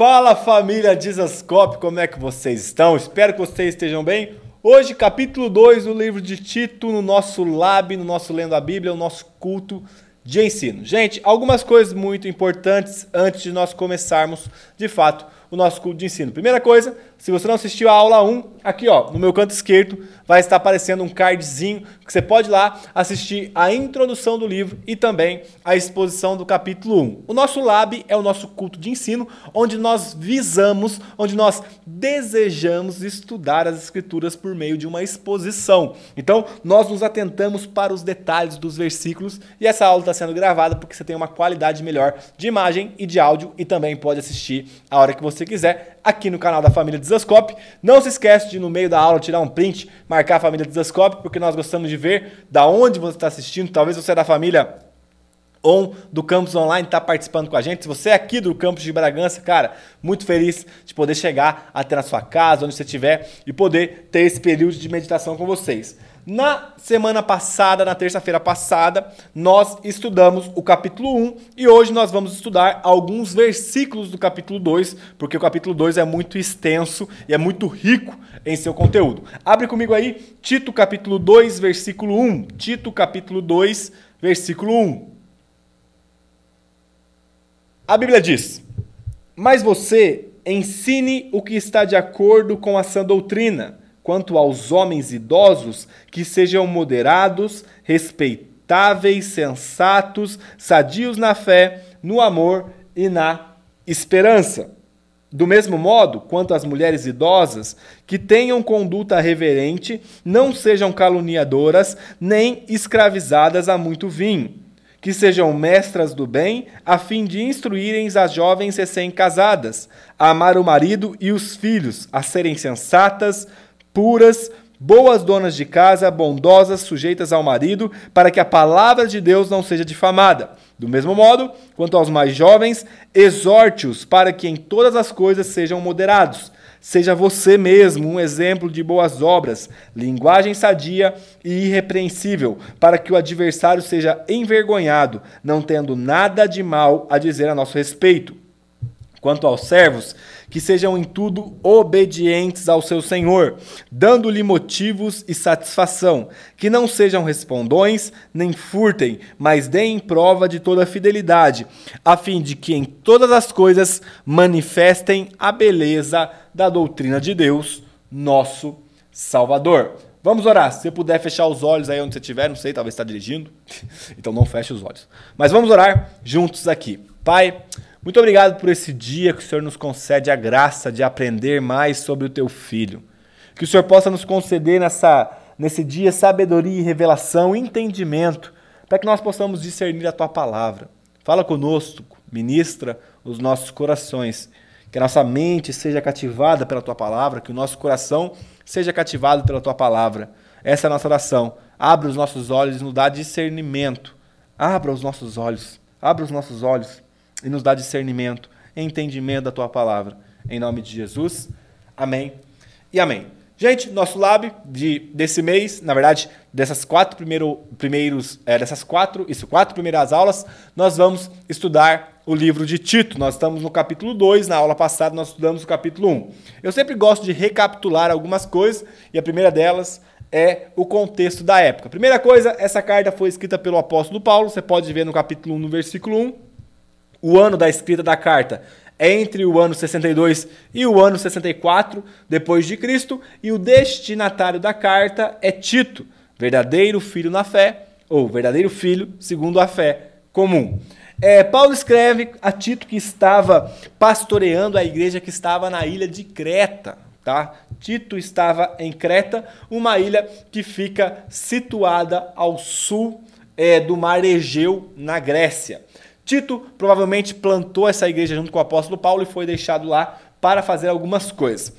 Fala família Dizascope, como é que vocês estão? Espero que vocês estejam bem. Hoje, capítulo 2 do livro de Tito, no nosso lab, no nosso Lendo a Bíblia, o nosso culto de ensino. Gente, algumas coisas muito importantes antes de nós começarmos, de fato, o nosso culto de ensino. Primeira coisa, se você não assistiu a aula 1, aqui ó, no meu canto esquerdo vai estar aparecendo um cardzinho que você pode ir lá assistir a introdução do livro e também a exposição do capítulo 1. O nosso lab é o nosso culto de ensino, onde nós visamos, onde nós desejamos estudar as escrituras por meio de uma exposição. Então, nós nos atentamos para os detalhes dos versículos e essa aula está sendo gravada porque você tem uma qualidade melhor de imagem e de áudio e também pode assistir a hora que você quiser aqui no canal da família Desascope. Não se esquece de no meio da aula tirar um print, marcar a família Desascope, porque nós gostamos de ver da onde você está assistindo. Talvez você é da família ou do campus online está participando com a gente. Se você é aqui do campus de Bragança, cara, muito feliz de poder chegar até na sua casa, onde você estiver, e poder ter esse período de meditação com vocês. Na semana passada, na terça-feira passada, nós estudamos o capítulo 1 e hoje nós vamos estudar alguns versículos do capítulo 2, porque o capítulo 2 é muito extenso e é muito rico em seu conteúdo. Abre comigo aí, Tito capítulo 2, versículo 1. Tito capítulo 2, versículo 1. A Bíblia diz: Mas você ensine o que está de acordo com a sã doutrina quanto aos homens idosos, que sejam moderados, respeitáveis, sensatos, sadios na fé, no amor e na esperança. Do mesmo modo, quanto às mulheres idosas, que tenham conduta reverente, não sejam caluniadoras, nem escravizadas a muito vinho, que sejam mestras do bem, a fim de instruírem as jovens recém-casadas, a amar o marido e os filhos, a serem sensatas, puras, boas donas de casa, bondosas, sujeitas ao marido, para que a palavra de Deus não seja difamada. Do mesmo modo, quanto aos mais jovens, exorte-os para que em todas as coisas sejam moderados. Seja você mesmo um exemplo de boas obras, linguagem sadia e irrepreensível, para que o adversário seja envergonhado, não tendo nada de mal a dizer a nosso respeito. Quanto aos servos, que sejam em tudo obedientes ao seu Senhor, dando-lhe motivos e satisfação, que não sejam respondões, nem furtem, mas deem prova de toda fidelidade, a fim de que em todas as coisas manifestem a beleza da doutrina de Deus, nosso Salvador. Vamos orar. Se você puder fechar os olhos aí onde você estiver, não sei, talvez está dirigindo, então não feche os olhos. Mas vamos orar juntos aqui. Pai, muito obrigado por esse dia que o Senhor nos concede a graça de aprender mais sobre o teu filho. Que o Senhor possa nos conceder nessa, nesse dia sabedoria e revelação, entendimento, para que nós possamos discernir a tua palavra. Fala conosco, ministra os nossos corações. Que a nossa mente seja cativada pela tua palavra, que o nosso coração seja cativado pela tua palavra. Essa é a nossa oração. Abra os nossos olhos e nos dá discernimento. Abra os nossos olhos. Abra os nossos olhos e nos dá discernimento, entendimento da tua palavra. Em nome de Jesus. Amém e amém. Gente, nosso lab de, desse mês, na verdade, dessas quatro primeiro, primeiros, é, dessas quatro, isso, quatro primeiras aulas, nós vamos estudar o livro de Tito. Nós estamos no capítulo 2, na aula passada nós estudamos o capítulo 1. Um. Eu sempre gosto de recapitular algumas coisas, e a primeira delas é o contexto da época. Primeira coisa, essa carta foi escrita pelo apóstolo Paulo, você pode ver no capítulo 1, no versículo 1. O ano da escrita da carta é entre o ano 62 e o ano 64 depois de Cristo, e o destinatário da carta é Tito, verdadeiro filho na fé, ou verdadeiro filho segundo a fé comum. É, Paulo escreve a Tito que estava pastoreando a igreja que estava na ilha de Creta. Tá? Tito estava em Creta, uma ilha que fica situada ao sul é, do mar Egeu, na Grécia. Tito provavelmente plantou essa igreja junto com o apóstolo Paulo e foi deixado lá para fazer algumas coisas.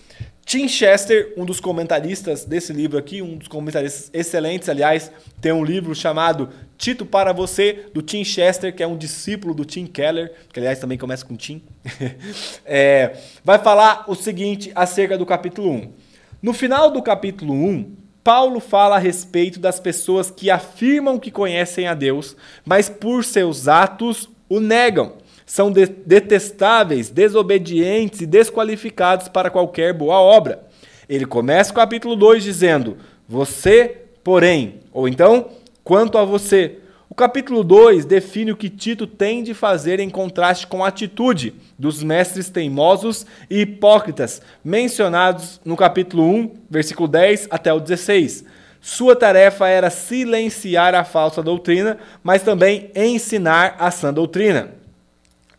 Tim Chester, um dos comentaristas desse livro aqui, um dos comentaristas excelentes, aliás, tem um livro chamado Tito para Você, do Tim Chester, que é um discípulo do Tim Keller, que aliás também começa com Tim. é, vai falar o seguinte acerca do capítulo 1. No final do capítulo 1, Paulo fala a respeito das pessoas que afirmam que conhecem a Deus, mas por seus atos o negam, são de detestáveis, desobedientes e desqualificados para qualquer boa obra. Ele começa o capítulo 2 dizendo: Você, porém, ou então, quanto a você. O capítulo 2 define o que Tito tem de fazer em contraste com a atitude dos mestres teimosos e hipócritas, mencionados no capítulo 1, versículo 10 até o 16. Sua tarefa era silenciar a falsa doutrina, mas também ensinar a sã doutrina.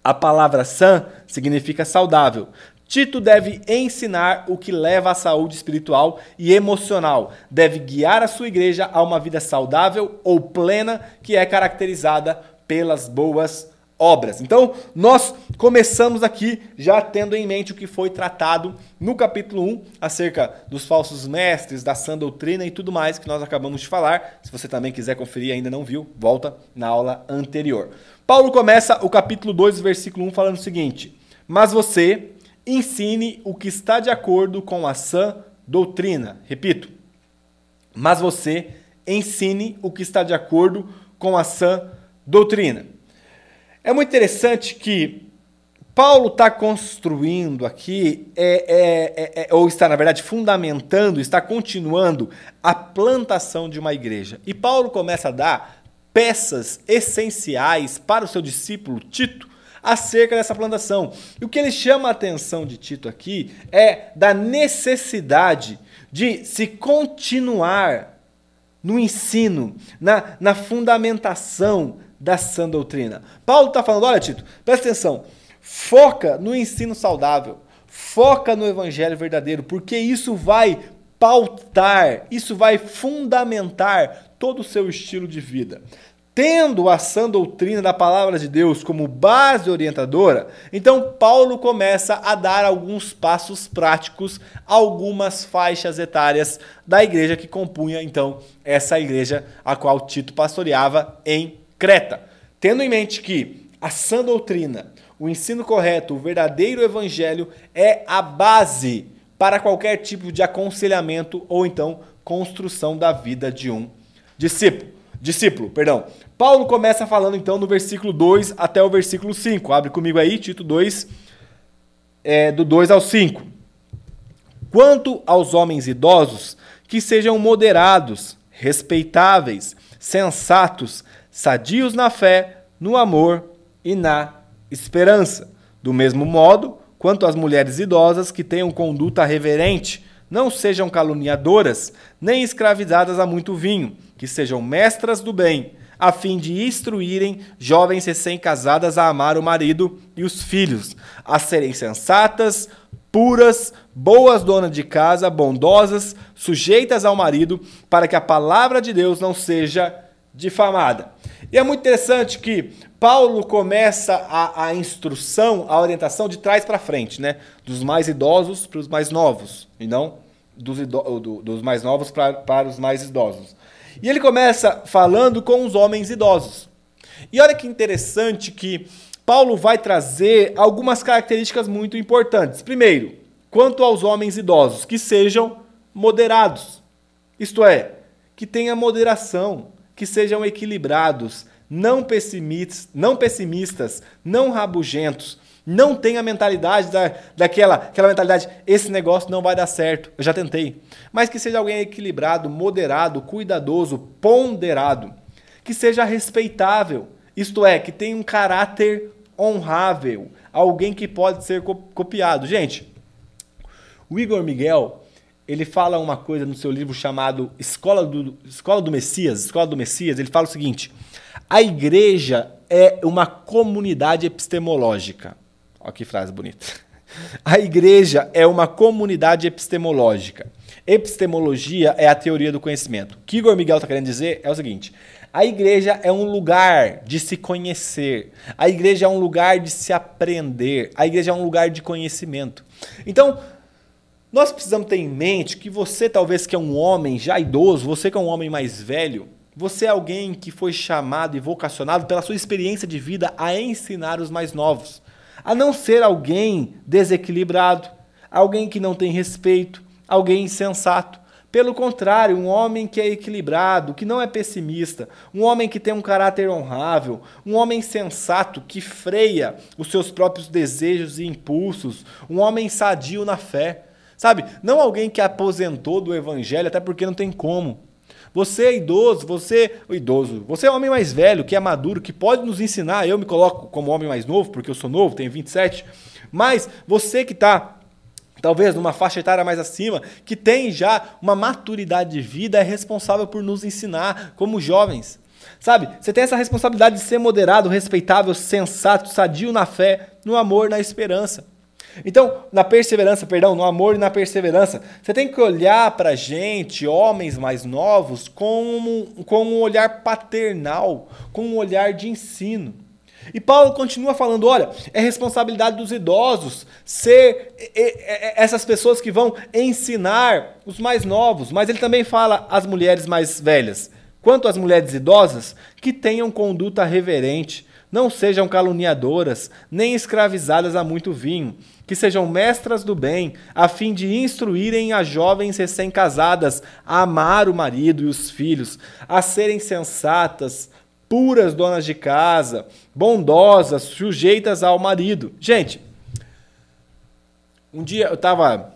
A palavra sã significa saudável. Tito deve ensinar o que leva à saúde espiritual e emocional. Deve guiar a sua igreja a uma vida saudável ou plena que é caracterizada pelas boas obras. Então, nós começamos aqui já tendo em mente o que foi tratado no capítulo 1 acerca dos falsos mestres, da sã doutrina e tudo mais que nós acabamos de falar. Se você também quiser conferir e ainda não viu, volta na aula anterior. Paulo começa o capítulo 2, versículo 1 falando o seguinte: "Mas você ensine o que está de acordo com a sã doutrina". Repito. Mas você ensine o que está de acordo com a sã doutrina. É muito interessante que Paulo está construindo aqui, é, é, é, é, ou está, na verdade, fundamentando, está continuando a plantação de uma igreja. E Paulo começa a dar peças essenciais para o seu discípulo Tito acerca dessa plantação. E o que ele chama a atenção de Tito aqui é da necessidade de se continuar no ensino, na, na fundamentação da sã doutrina. Paulo está falando: olha, Tito, presta atenção, foca no ensino saudável, foca no evangelho verdadeiro, porque isso vai pautar, isso vai fundamentar todo o seu estilo de vida. Tendo a sã doutrina da palavra de Deus como base orientadora, então Paulo começa a dar alguns passos práticos, algumas faixas etárias da igreja que compunha então essa igreja a qual Tito pastoreava em Creta, tendo em mente que a sã doutrina, o ensino correto, o verdadeiro evangelho é a base para qualquer tipo de aconselhamento ou então construção da vida de um discípulo. Discípulo, perdão. Paulo começa falando então no versículo 2 até o versículo 5. Abre comigo aí, Tito 2, é, do 2 ao 5. Quanto aos homens idosos, que sejam moderados, respeitáveis, sensatos, sadios na fé, no amor e na esperança. Do mesmo modo, quanto às mulheres idosas que tenham conduta reverente, não sejam caluniadoras, nem escravizadas a muito vinho, que sejam mestras do bem, a fim de instruírem jovens recém-casadas a amar o marido e os filhos, a serem sensatas, puras, boas donas de casa, bondosas, sujeitas ao marido, para que a palavra de Deus não seja difamada. E é muito interessante que Paulo começa a, a instrução, a orientação de trás para frente, né? Dos mais idosos para os mais novos, e não dos, do, dos mais novos pra, para os mais idosos. E ele começa falando com os homens idosos. E olha que interessante que Paulo vai trazer algumas características muito importantes. Primeiro, quanto aos homens idosos, que sejam moderados. Isto é, que tenha moderação, que sejam equilibrados, não pessimistas, não, pessimistas, não rabugentos, não tenha a mentalidade da, daquela aquela mentalidade, esse negócio não vai dar certo, eu já tentei. Mas que seja alguém equilibrado, moderado, cuidadoso, ponderado, que seja respeitável, isto é, que tenha um caráter honrável, alguém que pode ser copiado. Gente, o Igor Miguel, ele fala uma coisa no seu livro chamado Escola do, Escola do Messias, Escola do Messias, ele fala o seguinte: a igreja é uma comunidade epistemológica. Olha que frase bonita. A igreja é uma comunidade epistemológica. Epistemologia é a teoria do conhecimento. O que Igor Miguel está querendo dizer é o seguinte: a igreja é um lugar de se conhecer, a igreja é um lugar de se aprender, a igreja é um lugar de conhecimento. Então, nós precisamos ter em mente que você, talvez que é um homem já idoso, você que é um homem mais velho, você é alguém que foi chamado e vocacionado pela sua experiência de vida a ensinar os mais novos. A não ser alguém desequilibrado, alguém que não tem respeito, alguém insensato. Pelo contrário, um homem que é equilibrado, que não é pessimista, um homem que tem um caráter honrável, um homem sensato que freia os seus próprios desejos e impulsos, um homem sadio na fé. Sabe? Não alguém que aposentou do evangelho, até porque não tem como. Você é idoso, você idoso, você é homem mais velho, que é maduro, que pode nos ensinar. Eu me coloco como homem mais novo, porque eu sou novo, tenho 27. Mas você que está talvez numa faixa etária mais acima, que tem já uma maturidade de vida, é responsável por nos ensinar como jovens. Sabe? Você tem essa responsabilidade de ser moderado, respeitável, sensato, sadio na fé, no amor, na esperança. Então, na perseverança, perdão, no amor e na perseverança, você tem que olhar para a gente, homens mais novos, com com um olhar paternal, com um olhar de ensino. E Paulo continua falando: olha, é responsabilidade dos idosos ser essas pessoas que vão ensinar os mais novos, mas ele também fala às mulheres mais velhas, quanto às mulheres idosas, que tenham conduta reverente, não sejam caluniadoras, nem escravizadas a muito vinho, que sejam mestras do bem, a fim de instruírem as jovens recém-casadas a amar o marido e os filhos, a serem sensatas, puras donas de casa, bondosas, sujeitas ao marido. Gente, um dia eu estava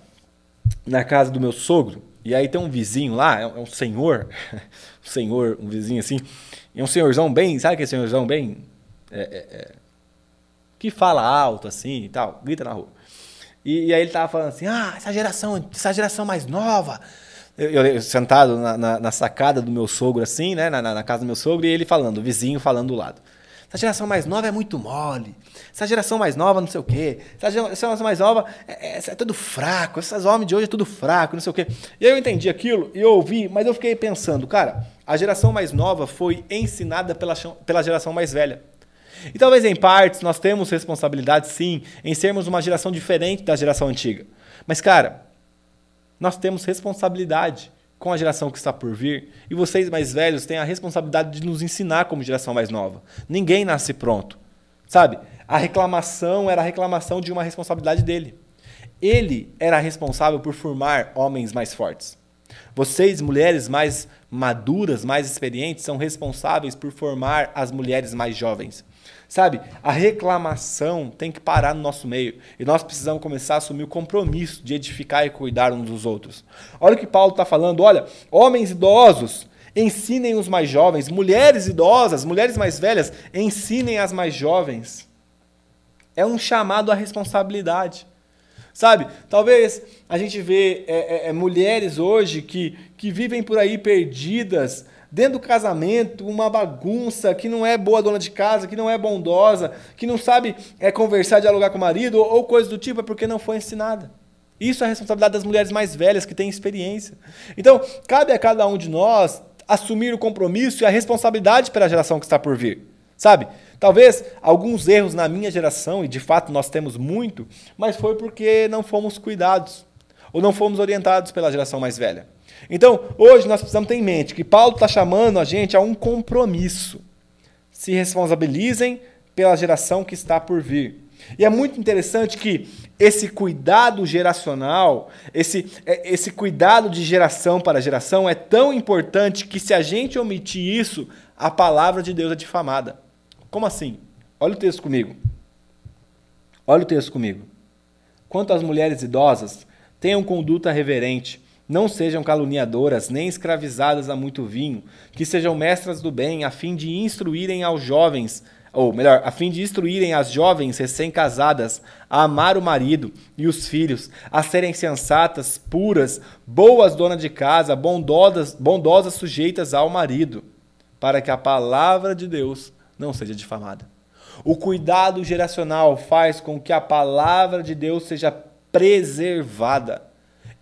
na casa do meu sogro, e aí tem um vizinho lá, é um é senhor, um senhor, um vizinho assim, e um senhorzão bem, sabe aquele senhorzão bem. É, é, é, que fala alto assim e tal, grita na rua. E, e, aí ele tava falando assim: ah, essa geração, essa geração mais nova, eu, eu sentado na, na, na, sacada do meu sogro, assim, né? Na, na, casa do meu sogro, e ele falando, o vizinho falando do lado. Essa geração mais nova é muito mole. Essa geração mais nova, não sei o quê. Essa geração mais nova é, é, é tudo fraco. Esses homens de hoje é tudo fraco, não sei o quê. E aí eu entendi aquilo e eu ouvi, mas eu fiquei pensando, cara, a geração mais nova foi ensinada pela, pela geração mais velha. E talvez em partes nós temos responsabilidade, sim, em sermos uma geração diferente da geração antiga. Mas, cara, nós temos responsabilidade com a geração que está por vir, e vocês mais velhos têm a responsabilidade de nos ensinar como geração mais nova. Ninguém nasce pronto. Sabe? A reclamação era a reclamação de uma responsabilidade dele. Ele era responsável por formar homens mais fortes. Vocês, mulheres mais maduras, mais experientes, são responsáveis por formar as mulheres mais jovens. Sabe? A reclamação tem que parar no nosso meio. E nós precisamos começar a assumir o compromisso de edificar e cuidar uns dos outros. Olha o que Paulo está falando. Olha, homens idosos, ensinem os mais jovens. Mulheres idosas, mulheres mais velhas, ensinem as mais jovens. É um chamado à responsabilidade. Sabe? Talvez a gente vê é, é, é mulheres hoje que, que vivem por aí perdidas dentro do casamento, uma bagunça, que não é boa dona de casa, que não é bondosa, que não sabe é, conversar, dialogar com o marido, ou, coisa do tipo, é porque não foi ensinada. Isso é a responsabilidade das mulheres mais velhas que têm experiência. Então, cabe a cada um de nós assumir o compromisso e a responsabilidade pela geração que está por vir. Sabe? Talvez alguns erros na minha geração, e de fato nós temos muito, mas foi porque não fomos cuidados ou não fomos orientados pela geração mais velha. Então, hoje nós precisamos ter em mente que Paulo está chamando a gente a um compromisso. Se responsabilizem pela geração que está por vir. E é muito interessante que esse cuidado geracional, esse, é, esse cuidado de geração para geração é tão importante que se a gente omitir isso, a palavra de Deus é difamada. Como assim? Olha o texto comigo. Olha o texto comigo. Quanto às mulheres idosas, tenham conduta reverente, não sejam caluniadoras, nem escravizadas a muito vinho, que sejam mestras do bem, a fim de instruírem aos jovens, ou melhor, a fim de instruírem as jovens recém-casadas a amar o marido e os filhos, a serem sensatas, puras, boas donas de casa, bondosas, bondosas sujeitas ao marido, para que a palavra de Deus não seja difamada. O cuidado geracional faz com que a palavra de Deus seja preservada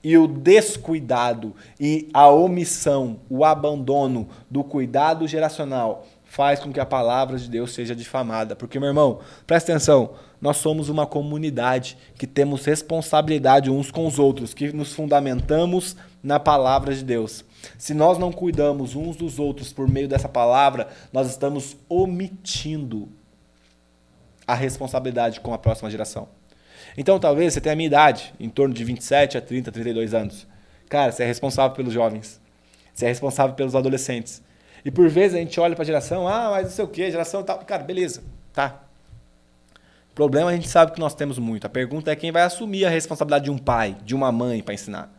e o descuidado e a omissão, o abandono do cuidado geracional faz com que a palavra de Deus seja difamada. Porque, meu irmão, presta atenção, nós somos uma comunidade que temos responsabilidade uns com os outros, que nos fundamentamos na palavra de Deus. Se nós não cuidamos uns dos outros por meio dessa palavra, nós estamos omitindo a responsabilidade com a próxima geração. Então, talvez você tenha a minha idade, em torno de 27 a 30, 32 anos. Cara, você é responsável pelos jovens. Você é responsável pelos adolescentes. E por vezes a gente olha para a geração, ah, mas não sei o quê, geração tal. Cara, beleza, tá. Problema a gente sabe que nós temos muito. A pergunta é quem vai assumir a responsabilidade de um pai, de uma mãe para ensinar.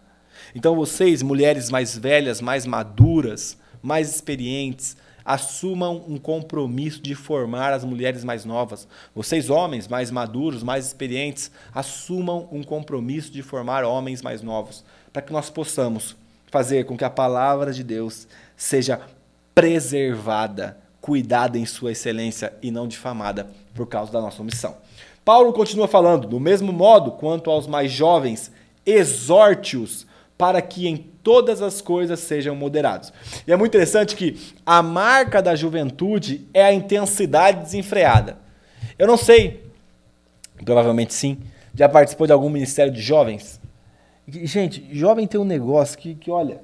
Então vocês, mulheres mais velhas, mais maduras, mais experientes, assumam um compromisso de formar as mulheres mais novas. Vocês, homens mais maduros, mais experientes, assumam um compromisso de formar homens mais novos, para que nós possamos fazer com que a palavra de Deus seja preservada, cuidada em sua excelência e não difamada por causa da nossa omissão. Paulo continua falando, do mesmo modo quanto aos mais jovens, exorte-os para que em todas as coisas sejam moderados. E é muito interessante que a marca da juventude é a intensidade desenfreada. Eu não sei, provavelmente sim, já participou de algum ministério de jovens? Gente, jovem tem um negócio que, que olha,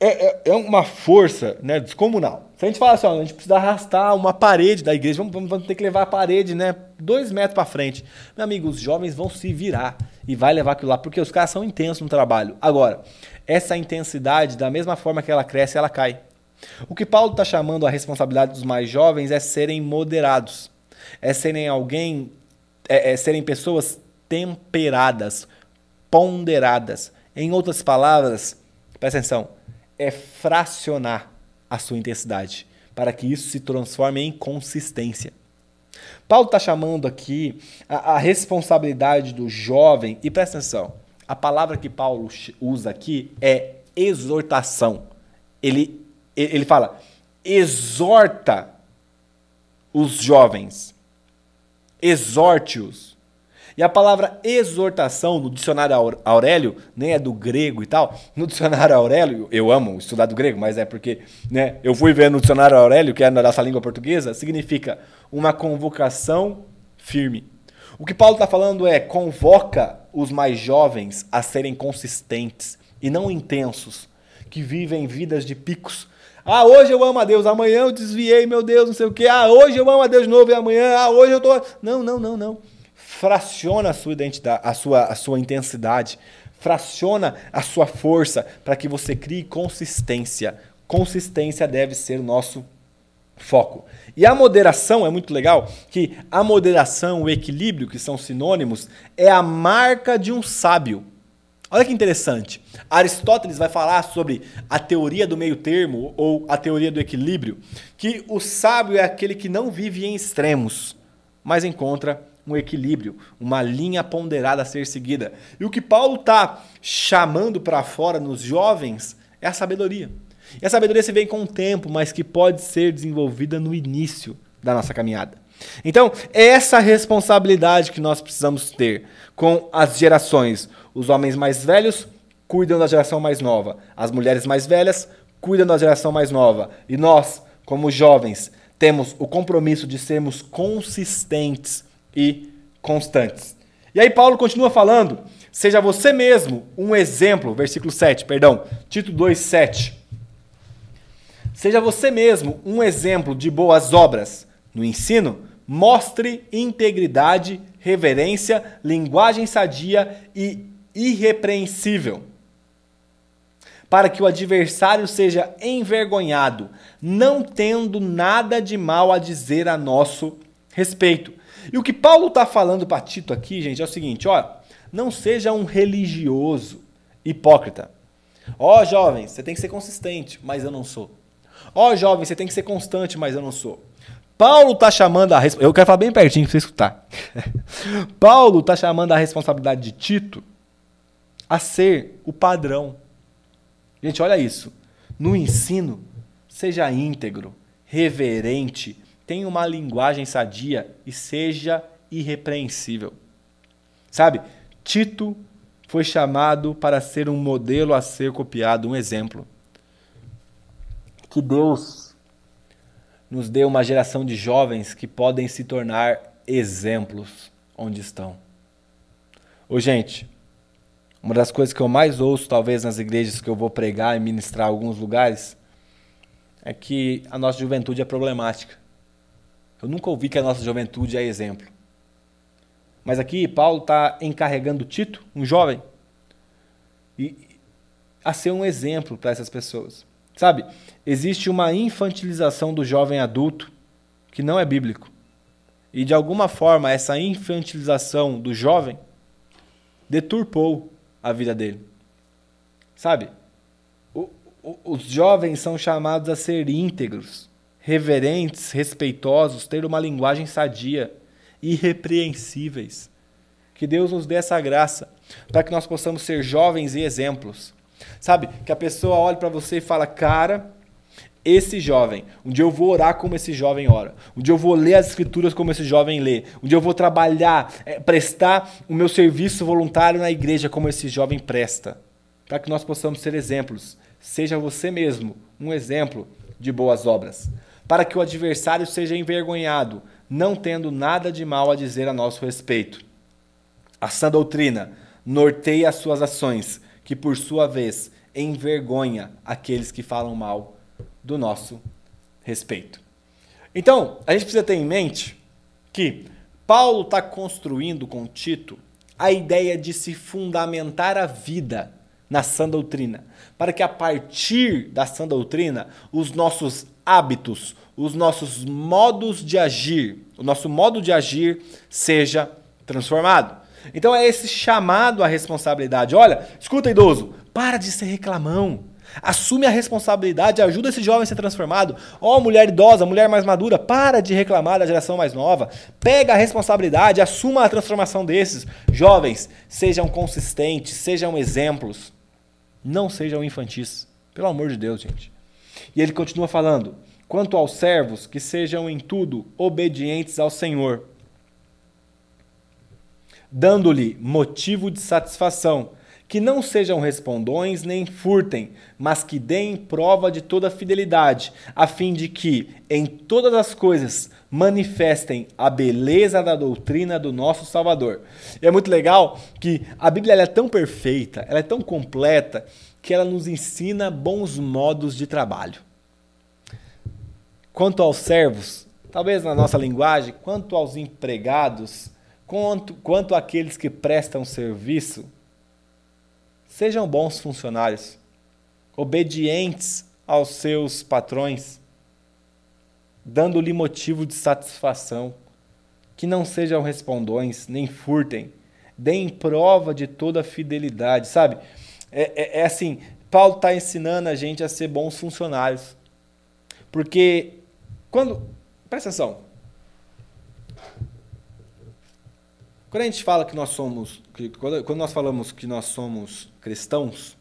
é, é, é, uma força né, descomunal. Se a gente fala assim, ó, a gente precisa arrastar uma parede da igreja, vamos, vamos, vamos ter que levar a parede né, dois metros para frente. Meu amigo, os jovens vão se virar e vai levar aquilo lá, porque os caras são intensos no trabalho. Agora, essa intensidade, da mesma forma que ela cresce, ela cai. O que Paulo está chamando a responsabilidade dos mais jovens é serem moderados, é serem alguém, é, é serem pessoas temperadas, ponderadas. Em outras palavras, presta atenção, é fracionar a sua intensidade, para que isso se transforme em consistência. Paulo está chamando aqui a, a, responsabilidade do jovem, e presta atenção, a palavra que Paulo usa aqui é exortação. Ele, ele fala, exorta os jovens, exorte-os. E a palavra exortação no dicionário Aurélio, nem é do grego e tal. No dicionário Aurélio, eu amo estudar do grego, mas é porque né, eu fui ver no dicionário Aurélio, que é na nossa língua portuguesa, significa uma convocação firme. O que Paulo está falando é convoca os mais jovens a serem consistentes e não intensos, que vivem vidas de picos. Ah, hoje eu amo a Deus, amanhã eu desviei, meu Deus, não sei o quê. Ah, hoje eu amo a Deus de novo e amanhã, ah, hoje eu tô. Não, não, não, não fraciona a sua identidade, a sua, a sua intensidade, fraciona a sua força para que você crie consistência. Consistência deve ser o nosso foco. E a moderação é muito legal, que a moderação, o equilíbrio, que são sinônimos, é a marca de um sábio. Olha que interessante. Aristóteles vai falar sobre a teoria do meio termo ou a teoria do equilíbrio, que o sábio é aquele que não vive em extremos, mas encontra um equilíbrio, uma linha ponderada a ser seguida. E o que Paulo está chamando para fora nos jovens é a sabedoria. E a sabedoria se vem com o tempo, mas que pode ser desenvolvida no início da nossa caminhada. Então, é essa responsabilidade que nós precisamos ter com as gerações. Os homens mais velhos cuidam da geração mais nova, as mulheres mais velhas cuidam da geração mais nova. E nós, como jovens, temos o compromisso de sermos consistentes e constantes. E aí Paulo continua falando: seja você mesmo um exemplo, versículo 7, perdão, Tito 2, 7. Seja você mesmo um exemplo de boas obras no ensino, mostre integridade, reverência, linguagem sadia e irrepreensível, para que o adversário seja envergonhado, não tendo nada de mal a dizer a nosso respeito. E o que Paulo está falando para Tito aqui, gente, é o seguinte: ó, não seja um religioso hipócrita. Ó, jovem, você tem que ser consistente, mas eu não sou. Ó, jovem, você tem que ser constante, mas eu não sou. Paulo está chamando a eu quero falar bem pertinho para você escutar. Paulo está chamando a responsabilidade de Tito a ser o padrão. Gente, olha isso. No ensino, seja íntegro, reverente, tenha uma linguagem sadia e seja irrepreensível. Sabe, Tito foi chamado para ser um modelo a ser copiado, um exemplo. Que Deus nos dê uma geração de jovens que podem se tornar exemplos onde estão. Ô, gente, uma das coisas que eu mais ouço, talvez nas igrejas que eu vou pregar e ministrar em alguns lugares, é que a nossa juventude é problemática. Eu nunca ouvi que a nossa juventude é exemplo. Mas aqui Paulo está encarregando Tito, um jovem, e a ser um exemplo para essas pessoas. Sabe? Existe uma infantilização do jovem adulto que não é bíblico. E de alguma forma essa infantilização do jovem deturpou a vida dele. Sabe? O, o, os jovens são chamados a ser íntegros, reverentes, respeitosos, ter uma linguagem sadia, irrepreensíveis. Que Deus nos dê essa graça para que nós possamos ser jovens e exemplos. Sabe? Que a pessoa olhe para você e fala: "Cara, esse jovem, um dia eu vou orar como esse jovem ora. Um dia eu vou ler as escrituras como esse jovem lê. Um dia eu vou trabalhar, é, prestar o meu serviço voluntário na igreja como esse jovem presta. Para que nós possamos ser exemplos. Seja você mesmo um exemplo de boas obras. Para que o adversário seja envergonhado, não tendo nada de mal a dizer a nosso respeito. A sã doutrina norteia as suas ações, que por sua vez envergonha aqueles que falam mal do nosso respeito. Então, a gente precisa ter em mente que Paulo está construindo com Tito a ideia de se fundamentar a vida na sã doutrina, para que a partir da sã doutrina os nossos hábitos, os nossos modos de agir, o nosso modo de agir seja transformado. Então é esse chamado à responsabilidade. Olha, escuta, idoso, para de ser reclamão. Assume a responsabilidade, ajuda esse jovem a ser transformado. Ó, oh, mulher idosa, mulher mais madura, para de reclamar da geração mais nova. Pega a responsabilidade, assuma a transformação desses. Jovens, sejam consistentes, sejam exemplos. Não sejam infantis. Pelo amor de Deus, gente. E ele continua falando: quanto aos servos, que sejam em tudo obedientes ao Senhor, dando-lhe motivo de satisfação que não sejam respondões nem furtem, mas que deem prova de toda fidelidade, a fim de que, em todas as coisas, manifestem a beleza da doutrina do nosso Salvador. E é muito legal que a Bíblia é tão perfeita, ela é tão completa, que ela nos ensina bons modos de trabalho. Quanto aos servos, talvez na nossa linguagem, quanto aos empregados, quanto, quanto àqueles que prestam serviço, Sejam bons funcionários, obedientes aos seus patrões, dando-lhe motivo de satisfação, que não sejam respondões, nem furtem, deem prova de toda fidelidade, sabe? É, é, é assim, Paulo está ensinando a gente a ser bons funcionários. Porque quando. Presta atenção. Quando a gente fala que nós somos, que, quando, quando nós falamos que nós somos cristãos,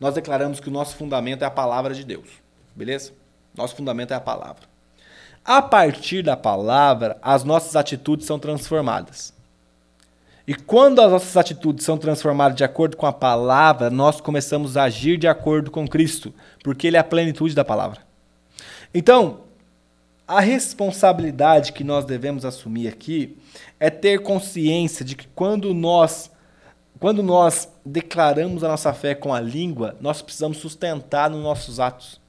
nós declaramos que o nosso fundamento é a palavra de Deus. Beleza? Nosso fundamento é a palavra. A partir da palavra, as nossas atitudes são transformadas. E quando as nossas atitudes são transformadas de acordo com a palavra, nós começamos a agir de acordo com Cristo, porque Ele é a plenitude da palavra. Então, a responsabilidade que nós devemos assumir aqui é ter consciência de que quando nós quando nós declaramos a nossa fé com a língua, nós precisamos sustentar nos nossos atos.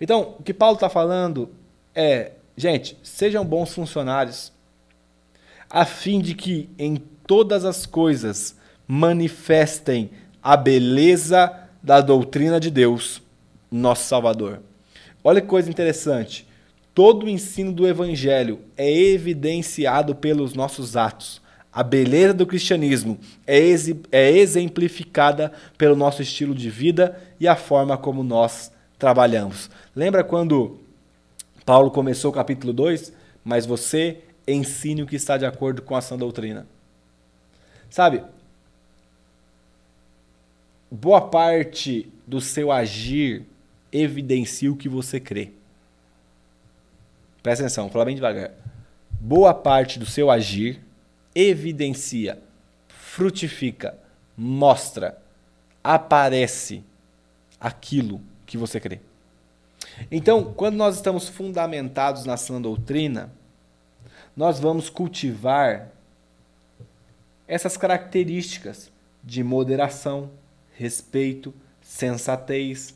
Então, o que Paulo está falando é, gente, sejam bons funcionários, a fim de que em todas as coisas manifestem a beleza da doutrina de Deus, nosso Salvador. Olha que coisa interessante. Todo o ensino do Evangelho é evidenciado pelos nossos atos. A beleza do cristianismo é, é exemplificada pelo nosso estilo de vida e a forma como nós trabalhamos. Lembra quando Paulo começou o capítulo 2? Mas você ensine o que está de acordo com a sã doutrina. Sabe, boa parte do seu agir evidencia o que você crê. Presta atenção, vou falar bem devagar. Boa parte do seu agir evidencia, frutifica, mostra, aparece aquilo que você crê. Então, quando nós estamos fundamentados na sã doutrina, nós vamos cultivar essas características de moderação, respeito, sensatez,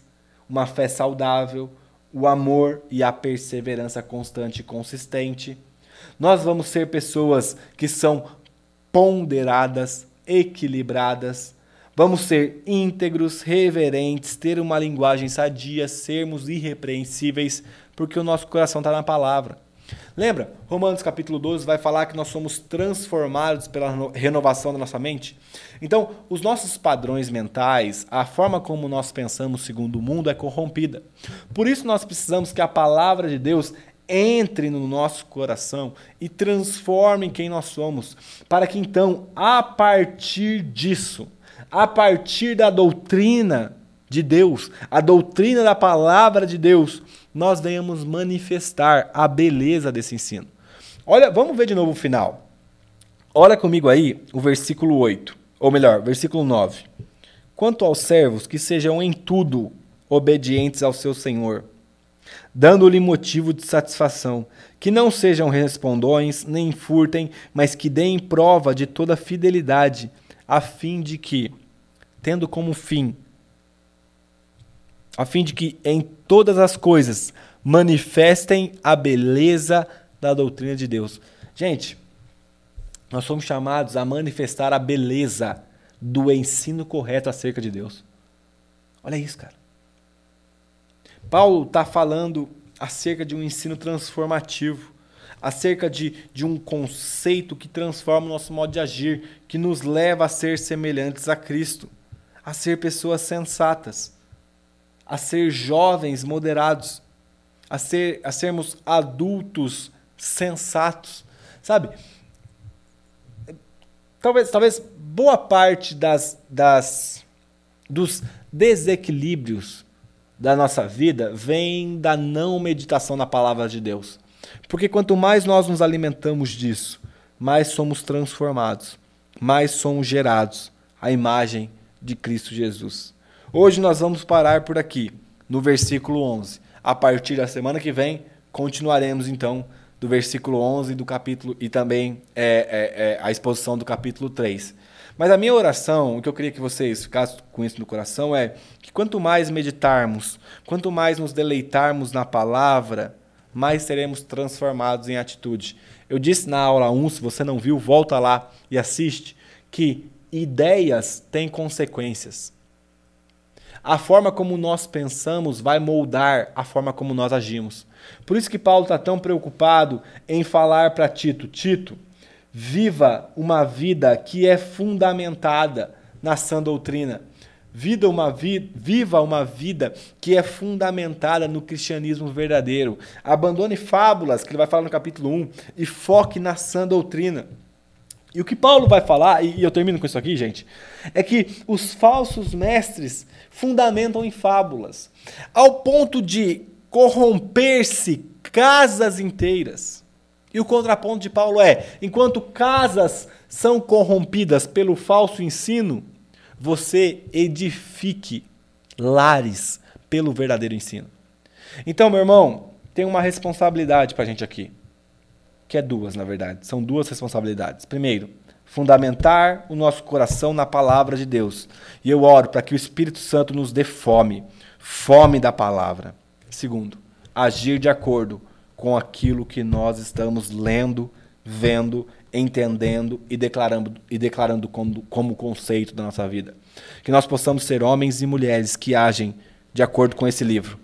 uma fé saudável, o amor e a perseverança constante e consistente. Nós vamos ser pessoas que são ponderadas, equilibradas, Vamos ser íntegros, reverentes, ter uma linguagem sadia, sermos irrepreensíveis, porque o nosso coração está na palavra. Lembra? Romanos capítulo 12 vai falar que nós somos transformados pela renovação da nossa mente. Então, os nossos padrões mentais, a forma como nós pensamos segundo o mundo é corrompida. Por isso nós precisamos que a palavra de Deus entre no nosso coração e transforme quem nós somos, para que então, a partir disso, a partir da doutrina de Deus, a doutrina da palavra de Deus, nós venhamos manifestar a beleza desse ensino. Olha, vamos ver de novo o final. Olha comigo aí o versículo 8, ou melhor, versículo 9. Quanto aos servos, que sejam em tudo obedientes ao seu Senhor, dando-lhe motivo de satisfação, que não sejam respondões, nem furtem, mas que deem prova de toda fidelidade, a fim de que, tendo como fim a fim de que em todas as coisas manifestem a beleza da doutrina de Deus. Gente, nós somos chamados a manifestar a beleza do ensino correto acerca de Deus. Olha isso, cara. Paulo está falando acerca de um ensino transformativo, acerca de, de um conceito que transforma o nosso modo de agir, que nos leva a ser semelhantes a Cristo, a ser pessoas sensatas a ser jovens moderados, a, ser, a sermos adultos sensatos. Sabe? Talvez, talvez boa parte das, das, dos desequilíbrios da nossa vida vem da não meditação na palavra de Deus. Porque quanto mais nós nos alimentamos disso, mais somos transformados, mais somos gerados à imagem de Cristo Jesus. Hoje nós vamos parar por aqui, no versículo 11. A partir da semana que vem, continuaremos então do versículo 11 do capítulo e também é, é, é, a exposição do capítulo 3. Mas a minha oração, o que eu queria que vocês ficassem com isso no coração é que quanto mais meditarmos, quanto mais nos deleitarmos na palavra, mais seremos transformados em atitude. Eu disse na aula 1, se você não viu, volta lá e assiste, que ideias têm consequências. A forma como nós pensamos vai moldar a forma como nós agimos. Por isso que Paulo está tão preocupado em falar para Tito: Tito, viva uma vida que é fundamentada na sã doutrina. Vida uma vi viva uma vida que é fundamentada no cristianismo verdadeiro. Abandone fábulas, que ele vai falar no capítulo 1, e foque na sã doutrina. E o que Paulo vai falar, e eu termino com isso aqui, gente, é que os falsos mestres fundamentam em fábulas, ao ponto de corromper-se casas inteiras. E o contraponto de Paulo é: enquanto casas são corrompidas pelo falso ensino, você edifique lares pelo verdadeiro ensino. Então, meu irmão, tem uma responsabilidade para a gente aqui que é duas, na verdade. São duas responsabilidades. Primeiro, fundamentar o nosso coração na palavra de Deus. E eu oro para que o Espírito Santo nos dê fome, fome da palavra. Segundo, agir de acordo com aquilo que nós estamos lendo, vendo, entendendo e declarando, e declarando como, como conceito da nossa vida. Que nós possamos ser homens e mulheres que agem de acordo com esse livro,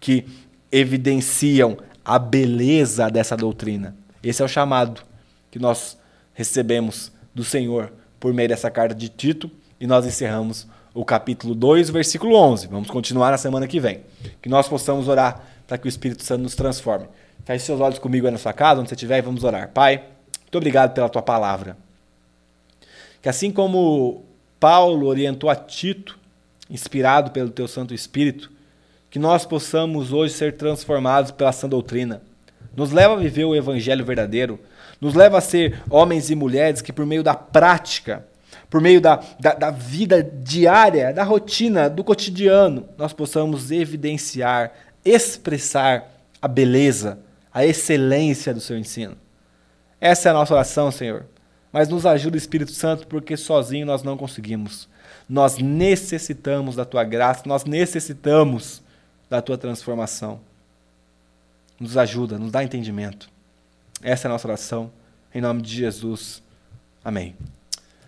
que evidenciam a beleza dessa doutrina esse é o chamado que nós recebemos do Senhor por meio dessa carta de Tito e nós encerramos o capítulo 2, versículo 11. Vamos continuar na semana que vem. Que nós possamos orar para que o Espírito Santo nos transforme. Feche seus olhos comigo aí na sua casa, onde você estiver, e vamos orar. Pai, muito obrigado pela tua palavra. Que assim como Paulo orientou a Tito, inspirado pelo teu Santo Espírito, que nós possamos hoje ser transformados pela sã doutrina nos leva a viver o evangelho verdadeiro, nos leva a ser homens e mulheres que, por meio da prática, por meio da, da, da, vida diária, da rotina, do cotidiano, nós possamos evidenciar, expressar a beleza, a excelência do seu ensino. Essa é a nossa oração, Senhor. Mas nos ajuda o Espírito Santo, porque sozinho nós não conseguimos. Nós necessitamos da tua graça, nós necessitamos da tua transformação nos ajuda, nos dá entendimento. Essa é a nossa oração, em nome de Jesus. Amém.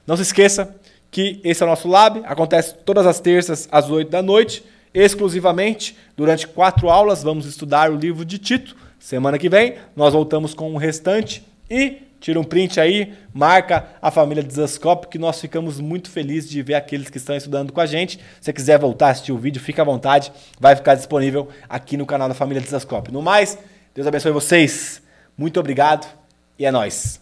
Não se esqueça que esse é o nosso lab, acontece todas as terças às 8 da noite, exclusivamente durante quatro aulas. Vamos estudar o livro de Tito. Semana que vem nós voltamos com o restante e tira um print aí, marca a família Desascope, que nós ficamos muito felizes de ver aqueles que estão estudando com a gente. Se você quiser voltar a assistir o vídeo, fica à vontade, vai ficar disponível aqui no canal da família Desascope. No mais, Deus abençoe vocês. Muito obrigado e é nóis.